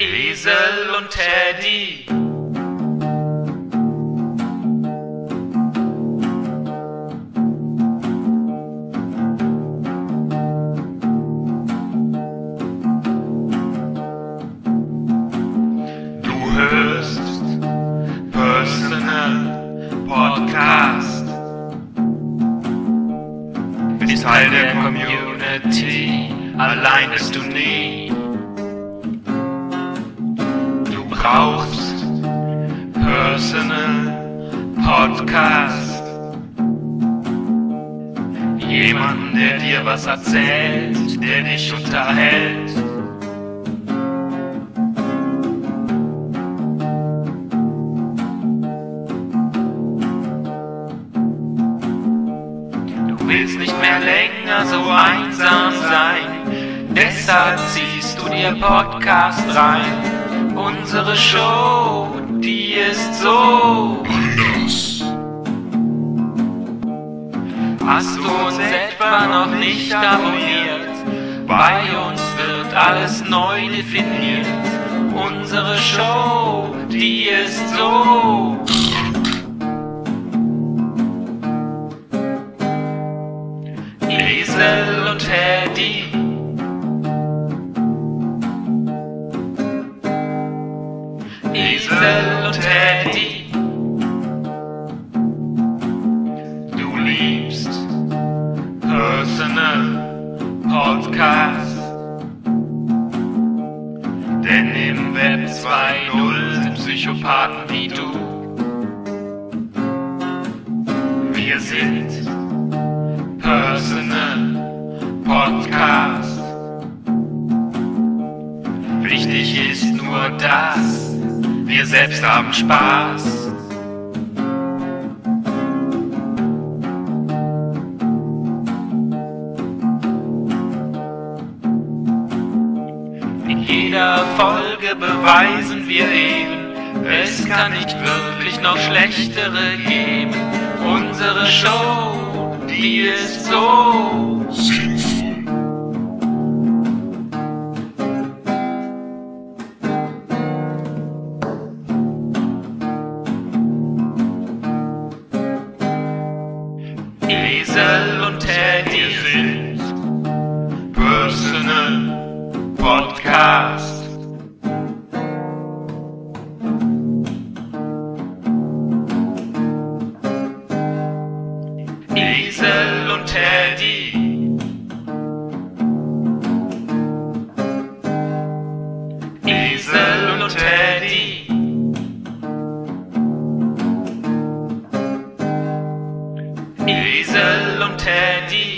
Esel und Teddy. Du hörst Personal Podcast. Bist Teil der Community, allein bist du nie. Brauchst Personal Podcast. Jemanden, der dir was erzählt, der dich unterhält. Du willst nicht mehr länger so einsam sein, deshalb ziehst du dir Podcast rein. Unsere Show, die ist so anders. Hast du uns etwa noch nicht abonniert? Bei uns wird alles neu definiert. Unsere Show, die ist so. Esel und Teddy. Esel und Teddy. Du liebst Personal Podcast. Denn im Web 2.0 sind Psychopathen wie du. Wir sind Personal Podcast. Wichtig ist nur das, wir selbst haben Spaß. In jeder Folge beweisen wir eben, es kann nicht wirklich noch schlechtere geben. Unsere Show, die ist so. Esel dit